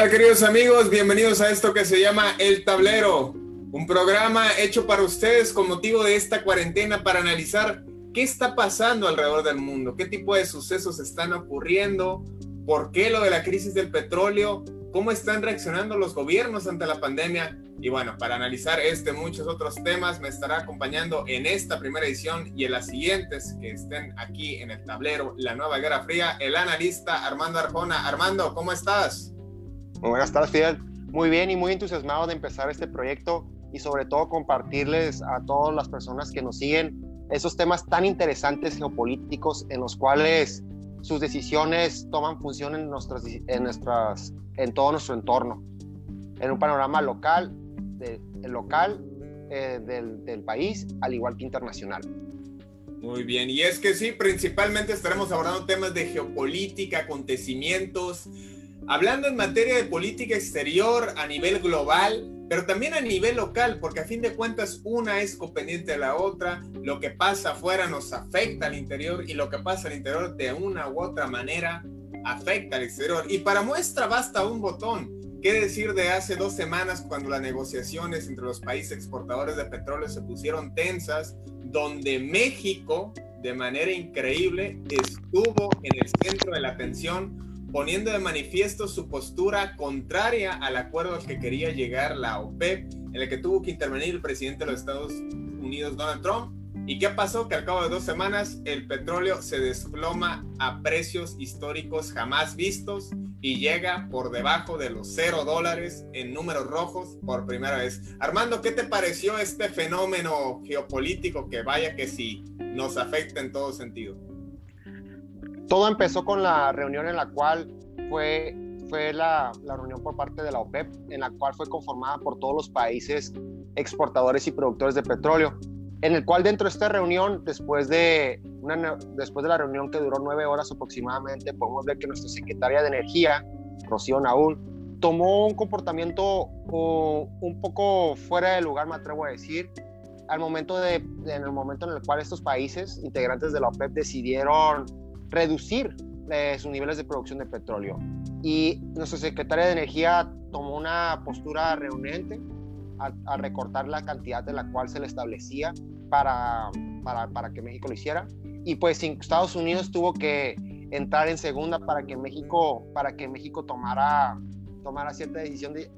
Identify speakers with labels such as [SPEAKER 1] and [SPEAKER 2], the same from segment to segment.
[SPEAKER 1] Tal queridos amigos? Bienvenidos a esto que se llama El Tablero, un programa hecho para ustedes con motivo de esta cuarentena para analizar qué está pasando alrededor del mundo, qué tipo de sucesos están ocurriendo, por qué lo de la crisis del petróleo, cómo están reaccionando los gobiernos ante la pandemia. Y bueno, para analizar este y muchos otros temas me estará acompañando en esta primera edición y en las siguientes que estén aquí en el tablero La Nueva Guerra Fría, el analista Armando Arjona. Armando, ¿cómo estás?
[SPEAKER 2] Muy buenas tardes, Fidel. Muy bien y muy entusiasmado de empezar este proyecto y sobre todo compartirles a todas las personas que nos siguen esos temas tan interesantes geopolíticos en los cuales sus decisiones toman función en, nuestras, en, nuestras, en todo nuestro entorno, en un panorama local, de, local eh, del, del país, al igual que internacional.
[SPEAKER 1] Muy bien, y es que sí, principalmente estaremos abordando temas de geopolítica, acontecimientos, hablando en materia de política exterior a nivel global, pero también a nivel local, porque a fin de cuentas una es copendiente de la otra, lo que pasa afuera nos afecta al interior y lo que pasa al interior de una u otra manera afecta al exterior. Y para muestra basta un botón. ¿Qué decir de hace dos semanas cuando las negociaciones entre los países exportadores de petróleo se pusieron tensas, donde México, de manera increíble, estuvo en el centro de la atención poniendo de manifiesto su postura contraria al acuerdo al que quería llegar la OPEP, en el que tuvo que intervenir el presidente de los Estados Unidos, Donald Trump. ¿Y qué pasó? Que al cabo de dos semanas el petróleo se desploma a precios históricos jamás vistos y llega por debajo de los cero dólares en números rojos por primera vez. Armando, ¿qué te pareció este fenómeno geopolítico que vaya que sí nos afecta en todo sentido?
[SPEAKER 2] Todo empezó con la reunión en la cual fue, fue la, la, reunión por parte de la OPEP, en la cual fue conformada por todos los países exportadores y productores de petróleo, en el cual dentro de esta reunión, después de, una, después de la reunión que duró nueve horas aproximadamente, podemos ver que nuestra secretaria de Energía, Rocío Naúl, tomó un comportamiento un poco fuera de lugar, me atrevo a decir, al momento de, en el momento en el cual estos países integrantes de la OPEP decidieron reducir eh, sus niveles de producción de petróleo. Y nuestra secretaria de Energía tomó una postura reunente a, recortar la cantidad de la cual se le establecía para, para, para, que México lo hiciera. Y pues Estados Unidos tuvo que entrar en segunda para que México, para que México tomara, tomara cierta decisión, de,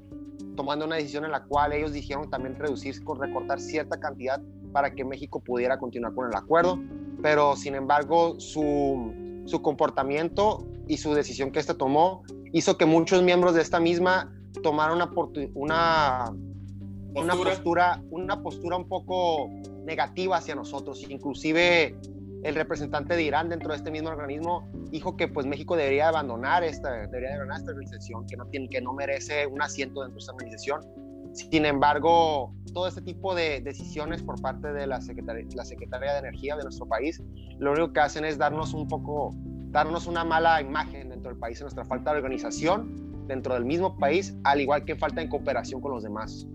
[SPEAKER 2] tomando una decisión en la cual ellos dijeron también reducir, recortar cierta cantidad para que México pudiera continuar con el acuerdo. Pero sin embargo, su, su comportamiento y su decisión que éste tomó hizo que muchos miembros de esta misma tomaran una, una, una, postura, una postura un poco negativa hacia nosotros. Inclusive el representante de Irán dentro de este mismo organismo dijo que pues México debería abandonar esta, debería abandonar esta organización, que no, tiene, que no merece un asiento dentro de esta organización. Sin embargo, todo este tipo de decisiones por parte de la Secretaría, de Energía de nuestro país, lo único que hacen es darnos un poco, darnos una mala imagen dentro del país, nuestra falta de organización dentro del mismo país, al igual que falta en cooperación con los demás.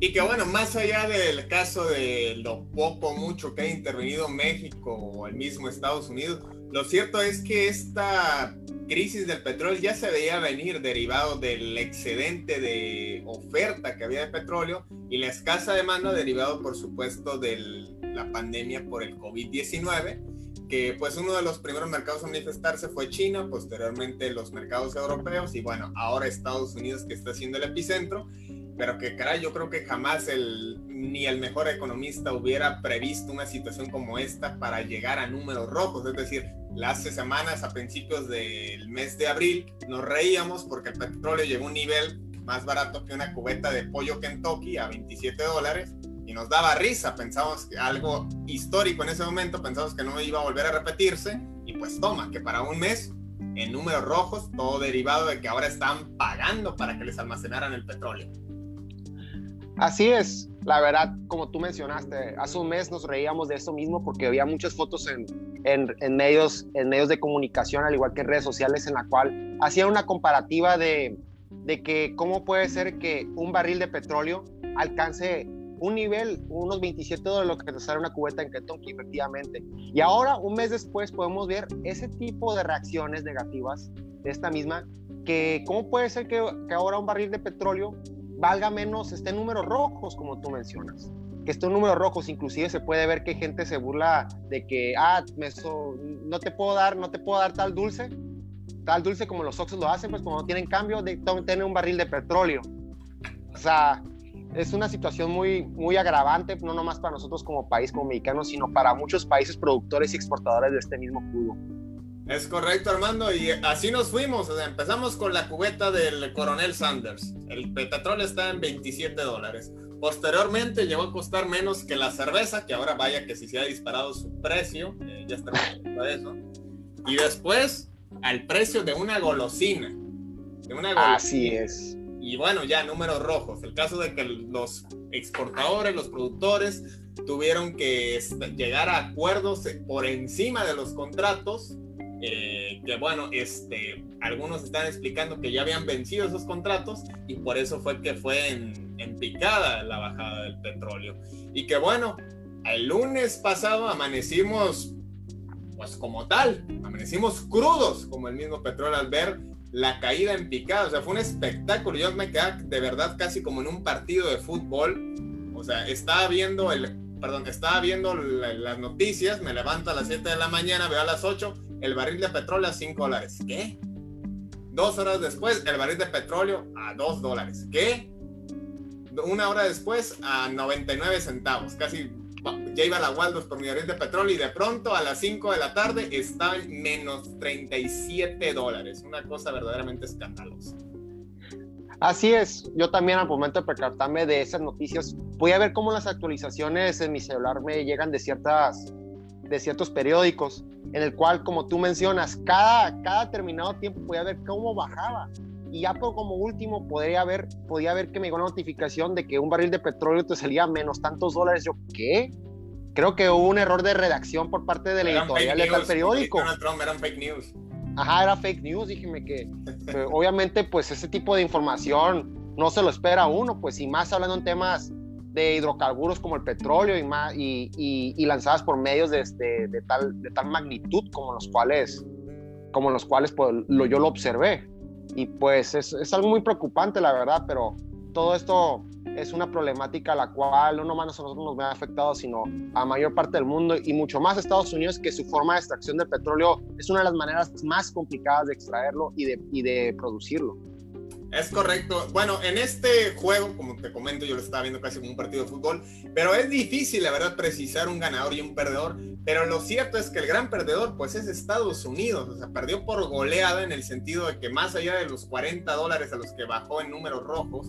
[SPEAKER 1] Y que bueno, más allá del caso de lo poco mucho que ha intervenido México o el mismo Estados Unidos, lo cierto es que esta crisis del petróleo ya se veía venir derivado del excedente de oferta que había de petróleo y la escasa demanda derivado por supuesto de la pandemia por el COVID-19 que pues uno de los primeros mercados a manifestarse fue China, posteriormente los mercados europeos y bueno, ahora Estados Unidos que está siendo el epicentro, pero que caray, yo creo que jamás el, ni el mejor economista hubiera previsto una situación como esta para llegar a números rojos, es decir, las semanas a principios del mes de abril nos reíamos porque el petróleo llegó a un nivel más barato que una cubeta de pollo Kentucky a 27 dólares y nos daba risa, pensamos que algo histórico en ese momento, pensamos que no iba a volver a repetirse y pues toma, que para un mes en números rojos, todo derivado de que ahora están pagando para que les almacenaran el petróleo.
[SPEAKER 2] Así es, la verdad, como tú mencionaste, hace un mes nos reíamos de eso mismo porque había muchas fotos en, en, en, medios, en medios de comunicación, al igual que en redes sociales, en la cual hacían una comparativa de, de que cómo puede ser que un barril de petróleo alcance un nivel, unos 27 dólares lo que te sale una cubeta en Kentucky, efectivamente. Y ahora, un mes después, podemos ver ese tipo de reacciones negativas de esta misma, que cómo puede ser que, que ahora un barril de petróleo valga menos, esté en números rojos, como tú mencionas. Que esté números rojos, inclusive se puede ver que gente se burla de que, ah, me no te puedo dar, no te puedo dar tal dulce, tal dulce como los Oxos lo hacen, pues como no tienen cambio, de tener un barril de petróleo. O sea, es una situación muy, muy agravante, no nomás para nosotros como país, como mexicanos, sino para muchos países productores y exportadores de este mismo crudo.
[SPEAKER 1] Es correcto, Armando, y así nos fuimos. empezamos con la cubeta del Coronel Sanders. El petróleo está en 27 dólares. Posteriormente llegó a costar menos que la cerveza, que ahora vaya que si se ha disparado su precio, eh, ya está de eso. Y después al precio de una golosina. De una golosina.
[SPEAKER 2] Así es
[SPEAKER 1] y bueno, ya números rojos. El caso de que los exportadores, los productores, tuvieron que llegar a acuerdos por encima de los contratos. Eh, que bueno, este, algunos están explicando que ya habían vencido esos contratos y por eso fue que fue en, en picada la bajada del petróleo. Y que bueno, el lunes pasado amanecimos pues como tal, amanecimos crudos como el mismo petróleo al ver la caída en picada, o sea, fue un espectáculo. Yo me quedé de verdad casi como en un partido de fútbol. O sea, estaba viendo el, perdón, estaba viendo las noticias, me levanto a las 7 de la mañana, veo a las 8, el barril de petróleo a 5 dólares. ¿Qué? Dos horas después, el barril de petróleo a 2 dólares. ¿Qué? Una hora después a 99 centavos, casi ya iba la por mi barril de petróleo y de pronto a las 5 de la tarde está en menos 37 dólares. Una cosa verdaderamente escandalosa.
[SPEAKER 2] Así es, yo también al momento de percatarme de esas noticias, voy a ver cómo las actualizaciones en mi celular me llegan de, ciertas, de ciertos periódicos, en el cual, como tú mencionas, cada, cada determinado tiempo voy a ver cómo bajaba. Y ya por como último podría ver, podía ver que me llegó una notificación de que un barril de petróleo te salía menos tantos dólares. Yo, ¿qué? creo que hubo un error de redacción por parte de la editorial de tal periódico.
[SPEAKER 1] Donald Trump eran fake news.
[SPEAKER 2] Ajá, era fake news, dígame que, obviamente pues ese tipo de información no se lo espera uno, pues y más hablando en temas de hidrocarburos como el petróleo y, más, y, y, lanzadas por medios de, de, tal, de tal magnitud como los cuales, como los cuales pues, lo, yo lo observé. Y pues es, es algo muy preocupante, la verdad, pero todo esto es una problemática a la cual no nomás a nosotros nos ve afectado, sino a mayor parte del mundo y mucho más a Estados Unidos, que su forma de extracción de petróleo es una de las maneras más complicadas de extraerlo y de, y de producirlo.
[SPEAKER 1] Es correcto. Bueno, en este juego, como te comento, yo lo estaba viendo casi como un partido de fútbol, pero es difícil, la verdad, precisar un ganador y un perdedor. Pero lo cierto es que el gran perdedor, pues es Estados Unidos. O sea, perdió por goleada en el sentido de que más allá de los 40 dólares a los que bajó en números rojos,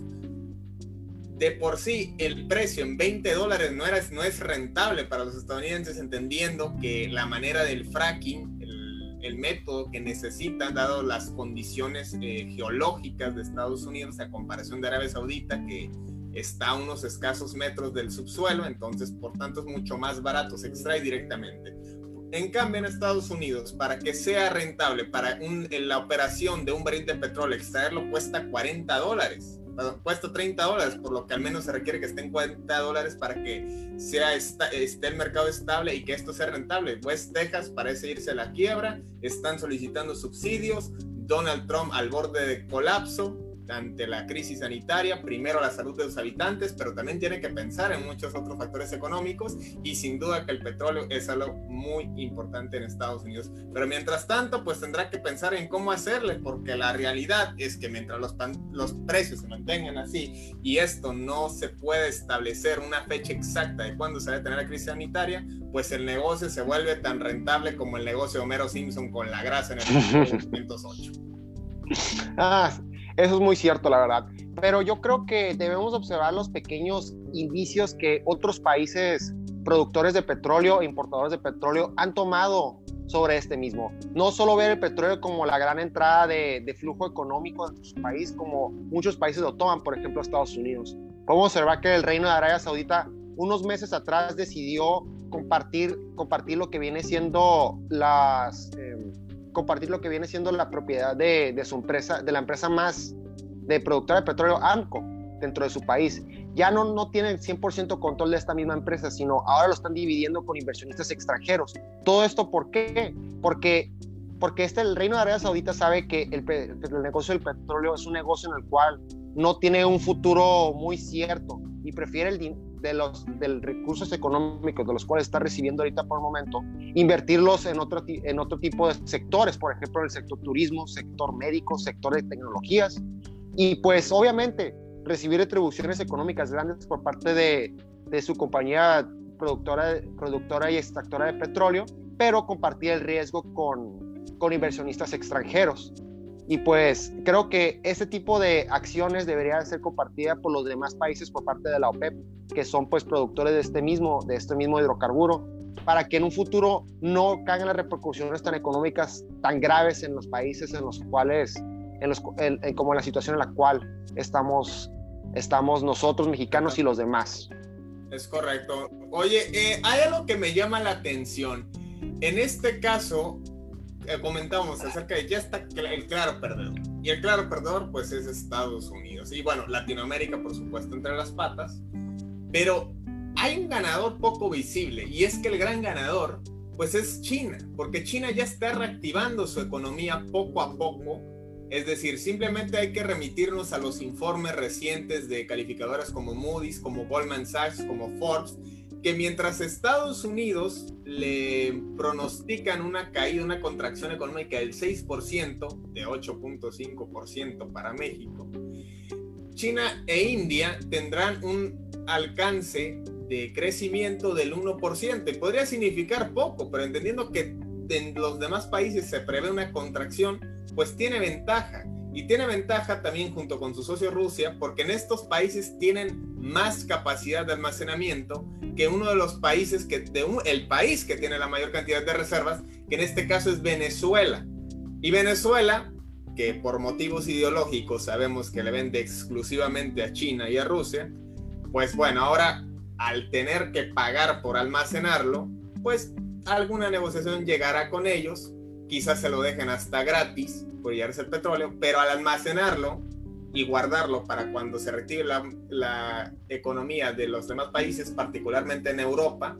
[SPEAKER 1] de por sí el precio en 20 dólares no, era, no es rentable para los estadounidenses, entendiendo que la manera del fracking, el, método que necesitan, dado las condiciones eh, geológicas de Estados Unidos, a comparación de Arabia Saudita, que está a unos escasos metros del subsuelo, entonces por tanto es mucho más barato, se extrae directamente. En cambio, en Estados Unidos, para que sea rentable, para la operación de un barril de petróleo, extraerlo cuesta 40 dólares cuesta 30 dólares, por lo que al menos se requiere que estén 40 dólares para que sea esté el mercado estable y que esto sea rentable. West Texas parece irse a la quiebra, están solicitando subsidios, Donald Trump al borde de colapso, ante la crisis sanitaria, primero la salud de los habitantes, pero también tiene que pensar en muchos otros factores económicos y sin duda que el petróleo es algo muy importante en Estados Unidos. Pero mientras tanto, pues tendrá que pensar en cómo hacerle, porque la realidad es que mientras los, los precios se mantengan así y esto no se puede establecer una fecha exacta de cuándo se va a tener la crisis sanitaria, pues el negocio se vuelve tan rentable como el negocio de Homero Simpson con la grasa en el 1908.
[SPEAKER 2] Ah, eso es muy cierto, la verdad. Pero yo creo que debemos observar los pequeños indicios que otros países productores de petróleo, importadores de petróleo, han tomado sobre este mismo. No solo ver el petróleo como la gran entrada de, flujo económico de su país, como muchos países lo toman, por ejemplo Estados Unidos. Podemos observar que el Reino de Arabia Saudita unos meses atrás decidió compartir, compartir lo que viene siendo las... Em, compartir lo que viene siendo la propiedad de, su empresa, de la empresa más de productora de petróleo, AMCO, dentro de su país. Ya no, no tienen 100% control de esta misma empresa, sino ahora lo están dividiendo con inversionistas extranjeros. ¿Todo esto por qué? Porque, porque este, el Reino de Arabia Saudita sabe que el, el negocio del petróleo es un negocio en el cual no tiene un futuro muy cierto y prefiere el, de los del recursos económicos de los cuales está recibiendo ahorita por el momento, invertirlos en otro, en otro tipo de sectores, por ejemplo, en el sector turismo, sector médico, sector de tecnologías. Y pues obviamente recibir retribuciones económicas grandes por parte de, de su compañía productora, productora y extractora de petróleo, pero compartir el riesgo con, con inversionistas extranjeros. Y pues creo que ese tipo de acciones debería ser compartida por los demás países por parte de la OPEP, que son pues productores de este mismo, de este mismo hidrocarburo, para que en un futuro no caigan las repercusiones tan económicas tan graves en los países en los cuales, en los, como en la situación en la cual estamos, estamos nosotros mexicanos y los demás.
[SPEAKER 1] Es correcto. Oye, eh, hay algo que me llama la atención. En este caso, eh, comentábamos acerca de ya está el claro perdedor. Y el claro perdedor, pues, es Estados Unidos. Y bueno, Latinoamérica, por supuesto, entre las patas. Pero hay un ganador poco visible. Y es que el gran ganador, pues, es China. Porque China ya está reactivando su economía poco a poco. Es decir, simplemente hay que remitirnos a los informes recientes de calificadoras como Moody's, como Goldman Sachs, como Forbes, que mientras Estados Unidos le pronostican una caída, una contracción económica del 6%, de 8.5% para México, China e India tendrán un alcance de crecimiento del 1%. Y podría significar poco, pero entendiendo que en los demás países se prevé una contracción, pues tiene ventaja. Y tiene ventaja también junto con su socio Rusia, porque en estos países tienen más capacidad de almacenamiento que uno de los países que, de el país que tiene la mayor cantidad de reservas, que en este caso es Venezuela. Y Venezuela, que por motivos ideológicos sabemos que le vende exclusivamente a China y a Rusia, pues bueno, ahora al tener que pagar por almacenarlo, pues alguna negociación llegará con ellos, quizás se lo dejen hasta gratis por llevarse el petróleo, pero al almacenarlo y guardarlo para cuando se retire la, economía de los demás países, particularmente en Europa,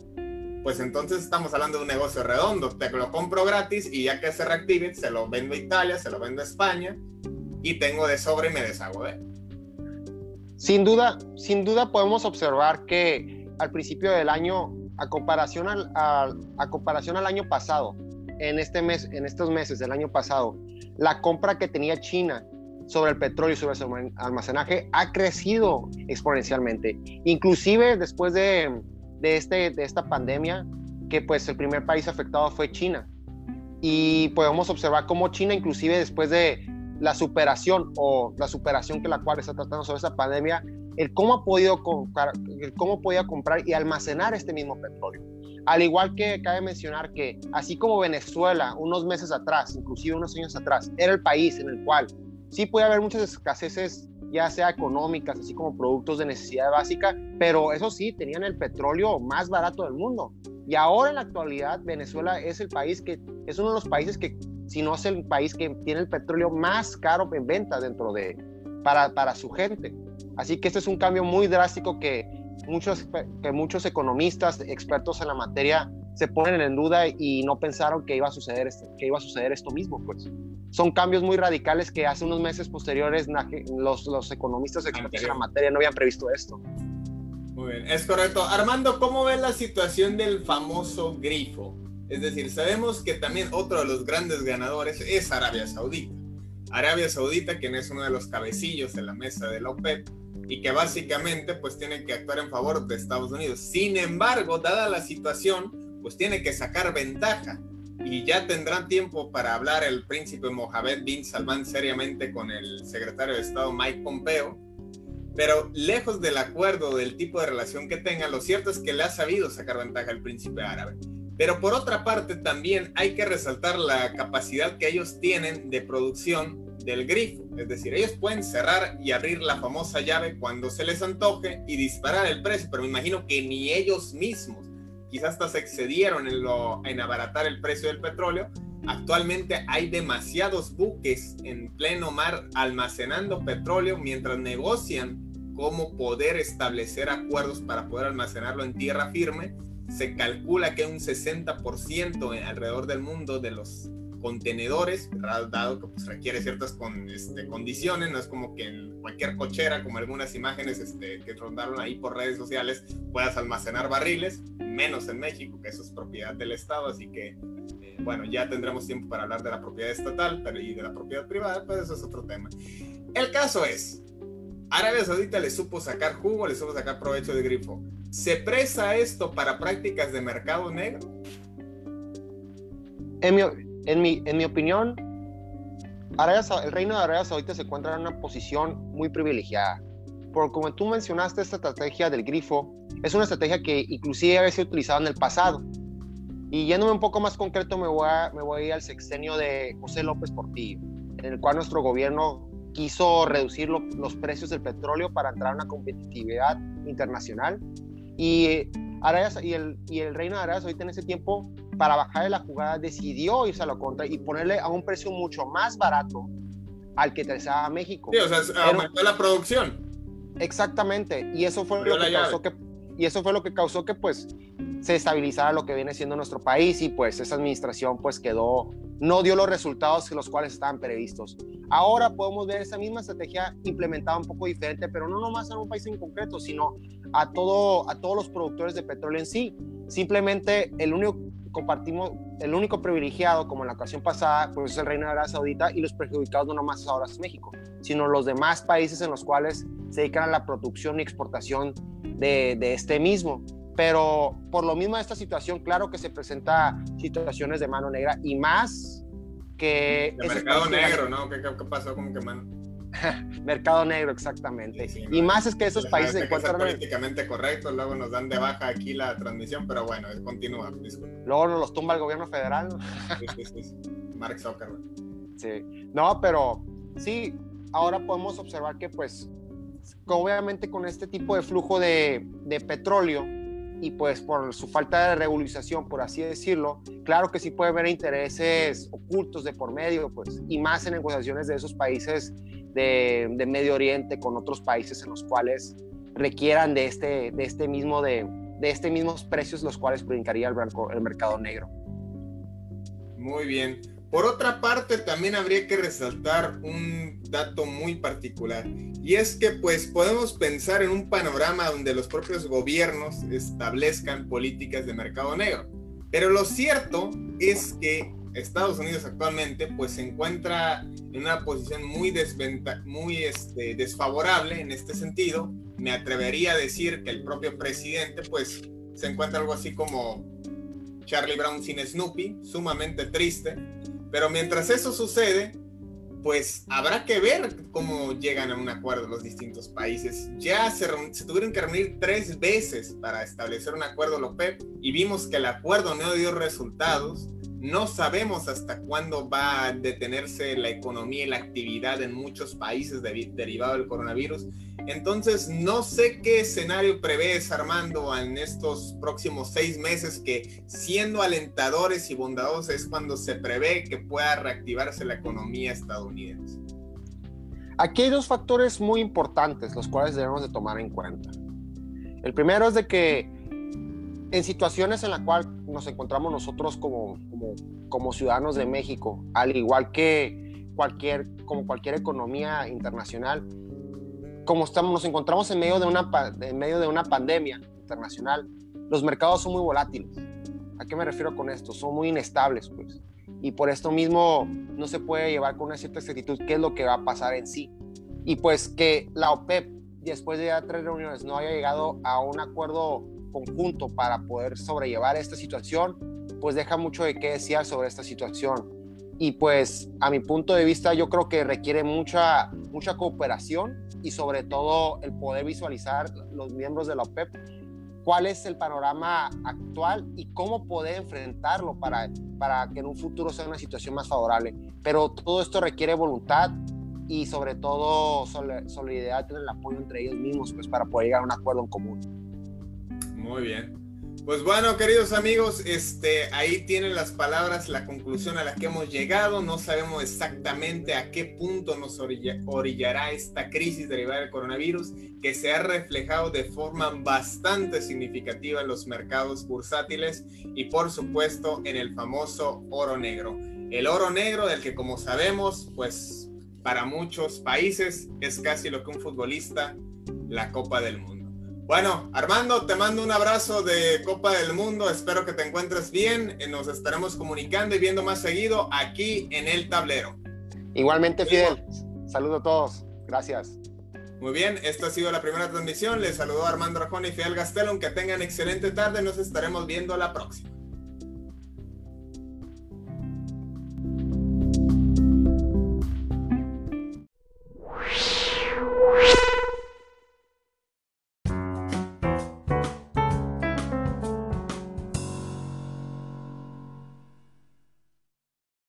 [SPEAKER 1] pues entonces estamos hablando de un negocio redondo. Te lo compro gratis y ya que se reactive, se lo vendo a Italia, se lo vendo a España y tengo de sobre y me deshago de
[SPEAKER 2] Sin duda, sin duda podemos observar que al principio del año, a comparación a comparación al año pasado, en, este mes, en estos meses del año pasado, la compra que tenía China sobre el petróleo y sobre su almacenaje ha crecido exponencialmente. Inclusive después de, de, este, de esta pandemia, que pues el primer país afectado fue China. Y podemos observar cómo China, inclusive después de la superación o la superación que la cual está tratando sobre esta pandemia, el cómo ha podido comprar, el cómo podía comprar y almacenar este mismo petróleo. Al igual que cabe mencionar que así como Venezuela unos meses atrás, inclusive unos años atrás, era el país en el cual sí puede haber muchas escaseces, ya sea económicas, así como productos de necesidad básica, pero eso sí, tenían el petróleo más barato del mundo. Y ahora en la actualidad Venezuela es el país que es uno de los países que, si no es el país que tiene el petróleo más caro en venta dentro de, para, para su gente. Así que este es un cambio muy drástico que muchos, que muchos economistas, expertos en la materia, se ponen en duda y no pensaron que iba a suceder, que iba a suceder esto mismo, pues. son cambios muy radicales que hace unos meses posteriores los, los economistas expertos en la materia no habían previsto esto.
[SPEAKER 1] Muy bien, es correcto. Armando, ¿cómo ves la situación del famoso grifo? Es decir, sabemos que también otro de los grandes ganadores es Arabia Saudita. Arabia Saudita, quien es uno de los cabecillos en la mesa de la OPEP y que básicamente pues tiene que actuar en favor de Estados Unidos. Sin embargo, dada la situación, pues tiene que sacar ventaja y ya tendrán tiempo para hablar el príncipe Mohammed bin Salman seriamente con el secretario de Estado Mike Pompeo. Pero lejos del acuerdo del tipo de relación que tengan, lo cierto es que le ha sabido sacar ventaja al príncipe árabe. Pero por otra parte también hay que resaltar la capacidad que ellos tienen de producción del grifo. Es decir, ellos pueden cerrar y abrir la famosa llave cuando se les antoje y disparar el precio, pero me imagino que ni ellos mismos quizás hasta se excedieron en, en abaratar el precio del petróleo. Actualmente hay demasiados buques en pleno mar almacenando petróleo mientras negocian cómo poder establecer acuerdos para poder almacenarlo en tierra firme. Se calcula que un 60% alrededor del mundo de los contenedores, dado que pues, requiere ciertas con, este, condiciones, no es como que en cualquier cochera, como algunas imágenes este, que rondaron ahí por redes sociales, puedas almacenar barriles, menos en México, que eso es propiedad del Estado, así que, eh, bueno, ya tendremos tiempo para hablar de la propiedad estatal y de la propiedad privada, pero eso es otro tema. El caso es, Arabia Saudita le supo sacar jugo, le supo sacar provecho de grifo. ¿Se presa esto para prácticas de mercado negro?
[SPEAKER 2] En mi, en mi, en mi opinión, el reino de Arabia Saudita se encuentra en una posición muy privilegiada. Porque como tú mencionaste, esta estrategia del grifo es una estrategia que inclusive había sido utilizada en el pasado. Y yéndome un poco más concreto, me voy a, me voy a ir al sexenio de José López Portillo, en el cual nuestro gobierno quiso reducir los precios del petróleo para entrar a una competitividad internacional. Y, Arabia, y, el, y el reino de Arabia Saudita en ese tiempo para bajar de la jugada, decidió irse a la contra y ponerle a un precio mucho más barato al que a México.
[SPEAKER 1] Sí, o sea, aumentó la producción.
[SPEAKER 2] Exactamente, y eso fue lo que causó que y eso fue lo que causó que pues se estabilizara lo que viene siendo nuestro país y pues esa administración pues quedó no dio los resultados que los cuales estaban previstos. Ahora podemos ver esa misma estrategia implementada un poco diferente, pero no nomás en un país en concreto, sino a todo a todos los productores de petróleo en sí. Simplemente el único compartimos el único privilegiado, como en la ocasión pasada, pues es el Reino de Arabia Saudita y los perjudicados no nomás ahora es México, sino los demás países en los cuales se dedican a la producción y exportación de, de este mismo. Pero por lo mismo de esta situación, claro que se presenta situaciones de mano negra y más que...
[SPEAKER 1] De mercado negro, ¿no? ¿Qué, ¿Qué, pasó con que mano?
[SPEAKER 2] Mercado negro, exactamente. y más es que esos países se encuentran.
[SPEAKER 1] políticamente correcto, luego nos dan de baja aquí la transmisión, pero bueno, continúa.
[SPEAKER 2] Luego nos los tumba el gobierno federal.
[SPEAKER 1] Sí, sí, sí. Mark Zuckerberg.
[SPEAKER 2] Sí. No, pero sí, ahora podemos observar que, pues, obviamente con este tipo de flujo de, de petróleo y pues por su falta de regularización, por así decirlo, claro que sí puede haber intereses ocultos de por medio, pues, y más en negociaciones de esos países de, Medio Oriente con otros países en los cuales requieran de este, de este mismo de, de este mismos precios los cuales brincaría el, el mercado negro.
[SPEAKER 1] Muy bien. Por otra parte, también habría que resaltar un dato muy particular y es que pues podemos pensar en un panorama donde los propios gobiernos establezcan políticas de mercado negro. Pero lo cierto es que Estados Unidos actualmente pues se encuentra en una posición muy, muy este, desfavorable en este sentido. Me atrevería a decir que el propio presidente pues se encuentra algo así como Charlie Brown sin Snoopy, sumamente triste. Pero mientras eso sucede, pues habrá que ver cómo llegan a un acuerdo los distintos países. Ya se, se, tuvieron que reunir tres veces para establecer un acuerdo LOPEP y vimos que el acuerdo no dio resultados. No sabemos hasta cuándo va a detenerse la economía y la actividad en muchos países derivado del coronavirus. Entonces, no sé qué escenario prevés, Armando, en estos próximos seis meses que, siendo alentadores y bondadosos, es cuando se prevé que pueda reactivarse la economía estadounidense.
[SPEAKER 2] Aquí hay dos factores muy importantes, los cuales debemos de tomar en cuenta. El primero es de que en situaciones en las cuales nos encontramos nosotros como, como, como ciudadanos de México, al igual que, cualquier, como cualquier economía internacional, como estamos, nos encontramos en medio, de una, en medio de una pandemia internacional, los mercados son muy volátiles. ¿A qué me refiero con esto? Son muy inestables, pues. Y por esto mismo no se puede llevar con una cierta exactitud qué es lo que va a pasar en sí. Y pues que la OPEP, después de ya tres reuniones, no haya llegado a un acuerdo conjunto para poder sobrellevar esta situación, pues deja mucho de qué decir sobre esta situación. Y pues a mi punto de vista yo creo que requiere mucha, mucha cooperación y sobre todo el poder visualizar los miembros de la OPEP cuál es el panorama actual y cómo poder enfrentarlo para, para que en un futuro sea una situación más favorable. Pero todo esto requiere voluntad y sobre todo solidaridad en el apoyo entre ellos mismos pues, para poder llegar a un acuerdo en común.
[SPEAKER 1] Muy bien. Pues bueno, queridos amigos, este, ahí tienen las palabras, la conclusión a la que hemos llegado. No sabemos exactamente a qué punto nos orillará esta crisis derivada del coronavirus, que se ha reflejado de forma bastante significativa en los mercados bursátiles y por supuesto en el famoso oro negro. El oro negro del que como sabemos, pues para muchos países es casi lo que un futbolista, la Copa del Mundo. Bueno, Armando, te mando un abrazo de Copa del Mundo. Espero que te encuentres bien. Eh, nos estaremos comunicando y viendo más seguido aquí en el tablero.
[SPEAKER 2] Igualmente, Fidel. Saludo a todos. Gracias.
[SPEAKER 1] Muy bien, esta ha sido la primera transmisión. Les saludo Armando Rajón y Fidel Gastelum. Que tengan excelente tarde. Nos estaremos viendo la próxima.